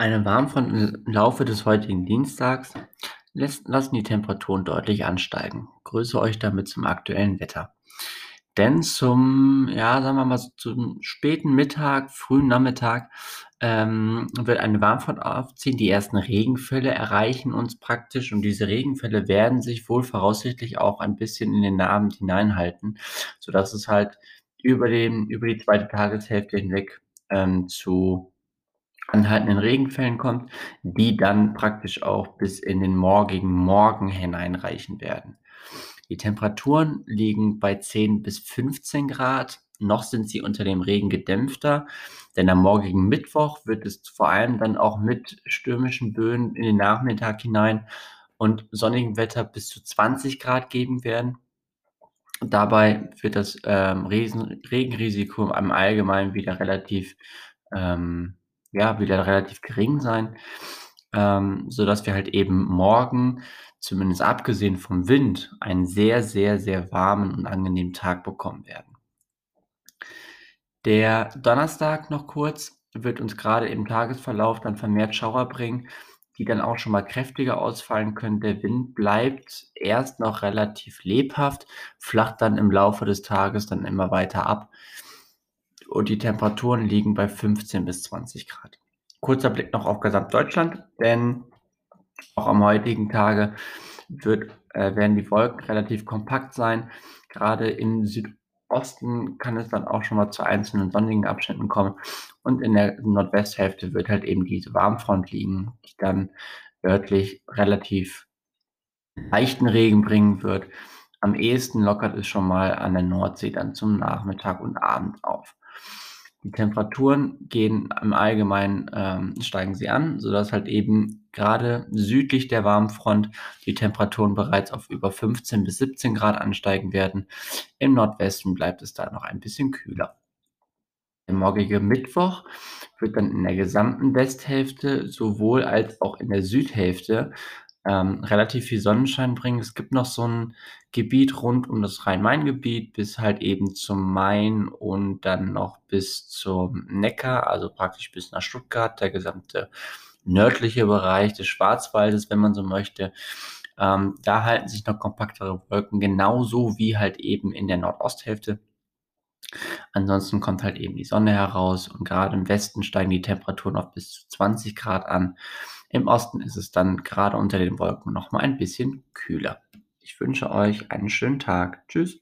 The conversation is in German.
Eine Warmfront im Laufe des heutigen Dienstags lassen die Temperaturen deutlich ansteigen. Grüße euch damit zum aktuellen Wetter. Denn zum, ja, sagen wir mal, zum späten Mittag, frühen Nachmittag ähm, wird eine Warmfront aufziehen. Die ersten Regenfälle erreichen uns praktisch und diese Regenfälle werden sich wohl voraussichtlich auch ein bisschen in den Abend hineinhalten, sodass es halt über, den, über die zweite Tageshälfte hinweg ähm, zu anhaltenden Regenfällen kommt, die dann praktisch auch bis in den morgigen Morgen hineinreichen werden. Die Temperaturen liegen bei 10 bis 15 Grad. Noch sind sie unter dem Regen gedämpfter, denn am morgigen Mittwoch wird es vor allem dann auch mit stürmischen Böen in den Nachmittag hinein und sonnigem Wetter bis zu 20 Grad geben werden. Dabei wird das ähm, Regenrisiko im Allgemeinen wieder relativ ähm, ja, wieder relativ gering sein, ähm, sodass wir halt eben morgen, zumindest abgesehen vom Wind, einen sehr, sehr, sehr warmen und angenehmen Tag bekommen werden. Der Donnerstag noch kurz wird uns gerade im Tagesverlauf dann vermehrt Schauer bringen, die dann auch schon mal kräftiger ausfallen können. Der Wind bleibt erst noch relativ lebhaft, flacht dann im Laufe des Tages dann immer weiter ab und die Temperaturen liegen bei 15 bis 20 Grad. Kurzer Blick noch auf Gesamtdeutschland, denn auch am heutigen Tage wird, äh, werden die Wolken relativ kompakt sein. Gerade im Südosten kann es dann auch schon mal zu einzelnen sonnigen Abschnitten kommen. Und in der Nordwesthälfte wird halt eben diese Warmfront liegen, die dann örtlich relativ leichten Regen bringen wird. Am ehesten lockert es schon mal an der Nordsee dann zum Nachmittag und Abend auf. Die Temperaturen gehen im Allgemeinen ähm, steigen sie an, sodass halt eben gerade südlich der Warmfront die Temperaturen bereits auf über 15 bis 17 Grad ansteigen werden. Im Nordwesten bleibt es da noch ein bisschen kühler. Der morgige Mittwoch wird dann in der gesamten Westhälfte sowohl als auch in der Südhälfte ähm, relativ viel Sonnenschein bringen. Es gibt noch so ein Gebiet rund um das Rhein-Main-Gebiet bis halt eben zum Main und dann noch bis zum Neckar, also praktisch bis nach Stuttgart, der gesamte nördliche Bereich des Schwarzwaldes, wenn man so möchte. Ähm, da halten sich noch kompaktere Wolken, genauso wie halt eben in der Nordosthälfte. Ansonsten kommt halt eben die Sonne heraus und gerade im Westen steigen die Temperaturen auf bis zu 20 Grad an. Im Osten ist es dann gerade unter den Wolken noch mal ein bisschen kühler. Ich wünsche euch einen schönen Tag. Tschüss.